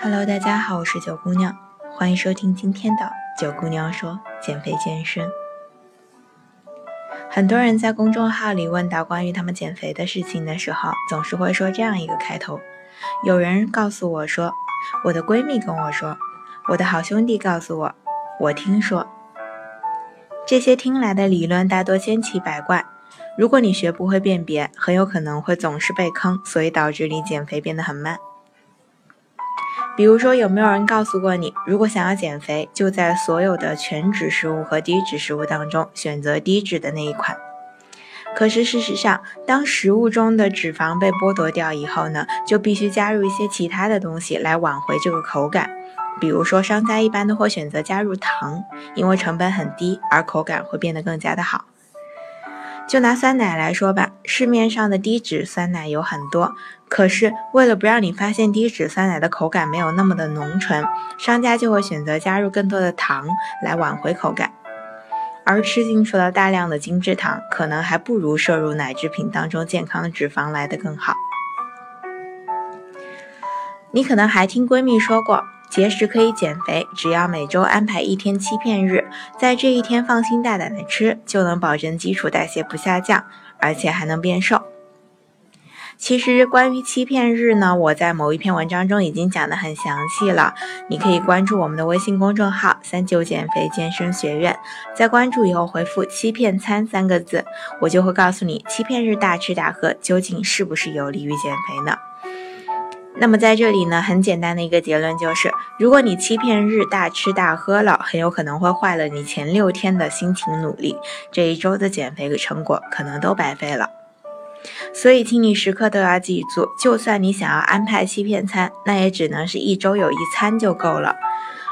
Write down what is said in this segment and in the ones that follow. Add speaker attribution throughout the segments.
Speaker 1: Hello，大家好，我是九姑娘，欢迎收听今天的九姑娘说减肥健身。很多人在公众号里问到关于他们减肥的事情的时候，总是会说这样一个开头：有人告诉我说，我的闺蜜跟我说，我的好兄弟告诉我，我听说。这些听来的理论大多千奇百怪，如果你学不会辨别，很有可能会总是被坑，所以导致你减肥变得很慢。比如说，有没有人告诉过你，如果想要减肥，就在所有的全脂食物和低脂食物当中选择低脂的那一款？可是事实上，当食物中的脂肪被剥夺掉以后呢，就必须加入一些其他的东西来挽回这个口感。比如说，商家一般都会选择加入糖，因为成本很低，而口感会变得更加的好。就拿酸奶来说吧，市面上的低脂酸奶有很多，可是为了不让你发现低脂酸奶的口感没有那么的浓醇，商家就会选择加入更多的糖来挽回口感。而吃进去了大量的精制糖，可能还不如摄入奶制品当中健康的脂肪来的更好。你可能还听闺蜜说过。节食可以减肥，只要每周安排一天欺骗日，在这一天放心大胆的吃，就能保证基础代谢不下降，而且还能变瘦。其实关于欺骗日呢，我在某一篇文章中已经讲得很详细了，你可以关注我们的微信公众号“三九减肥健身学院”，在关注以后回复“欺骗餐”三个字，我就会告诉你欺骗日大吃大喝究竟是不是有利于减肥呢？那么在这里呢，很简单的一个结论就是，如果你欺骗日大吃大喝了，很有可能会坏了你前六天的辛勤努力，这一周的减肥成果可能都白费了。所以，请你时刻都要记住，就算你想要安排欺骗餐，那也只能是一周有一餐就够了。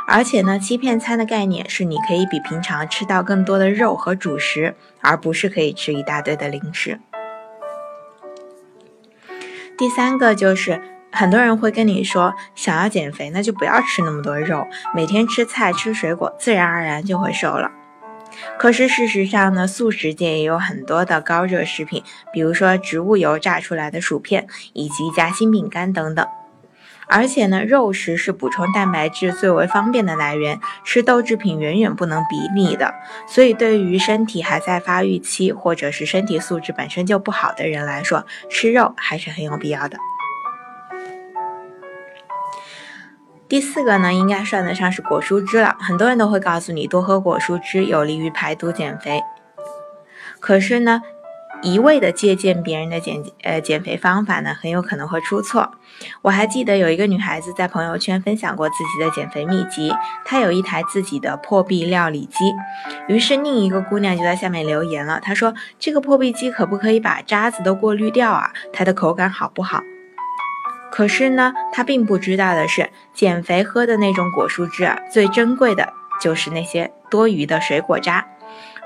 Speaker 1: 而且呢，欺骗餐的概念是你可以比平常吃到更多的肉和主食，而不是可以吃一大堆的零食。第三个就是。很多人会跟你说，想要减肥，那就不要吃那么多肉，每天吃菜吃水果，自然而然就会瘦了。可是事实上呢，素食界也有很多的高热食品，比如说植物油炸出来的薯片，以及夹心饼干等等。而且呢，肉食是补充蛋白质最为方便的来源，吃豆制品远远不能比拟的。所以，对于身体还在发育期，或者是身体素质本身就不好的人来说，吃肉还是很有必要的。第四个呢，应该算得上是果蔬汁了。很多人都会告诉你，多喝果蔬汁有利于排毒减肥。可是呢，一味的借鉴别人的减呃减肥方法呢，很有可能会出错。我还记得有一个女孩子在朋友圈分享过自己的减肥秘籍，她有一台自己的破壁料理机。于是另一个姑娘就在下面留言了，她说：“这个破壁机可不可以把渣子都过滤掉啊？它的口感好不好？”可是呢，他并不知道的是，减肥喝的那种果蔬汁啊，最珍贵的就是那些多余的水果渣。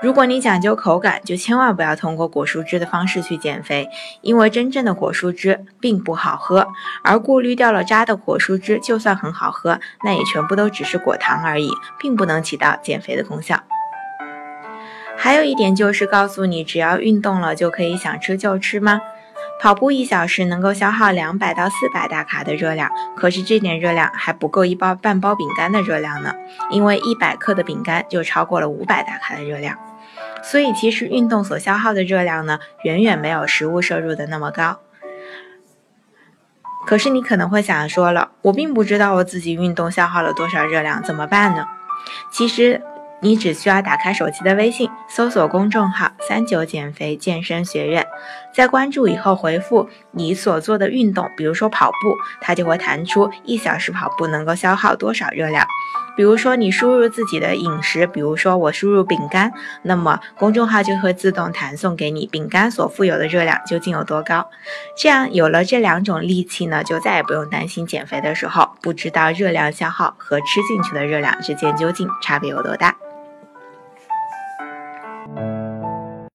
Speaker 1: 如果你讲究口感，就千万不要通过果蔬汁的方式去减肥，因为真正的果蔬汁并不好喝，而过滤掉了渣的果蔬汁，就算很好喝，那也全部都只是果糖而已，并不能起到减肥的功效。还有一点就是告诉你，只要运动了就可以想吃就吃吗？跑步一小时能够消耗两百到四百大卡的热量，可是这点热量还不够一包半包饼干的热量呢，因为一百克的饼干就超过了五百大卡的热量。所以其实运动所消耗的热量呢，远远没有食物摄入的那么高。可是你可能会想说了，我并不知道我自己运动消耗了多少热量，怎么办呢？其实。你只需要打开手机的微信，搜索公众号“三九减肥健身学院”，在关注以后回复你所做的运动，比如说跑步，它就会弹出一小时跑步能够消耗多少热量。比如说你输入自己的饮食，比如说我输入饼干，那么公众号就会自动弹送给你饼干所富有的热量究竟有多高。这样有了这两种利器呢，就再也不用担心减肥的时候不知道热量消耗和吃进去的热量之间究竟差别有多大。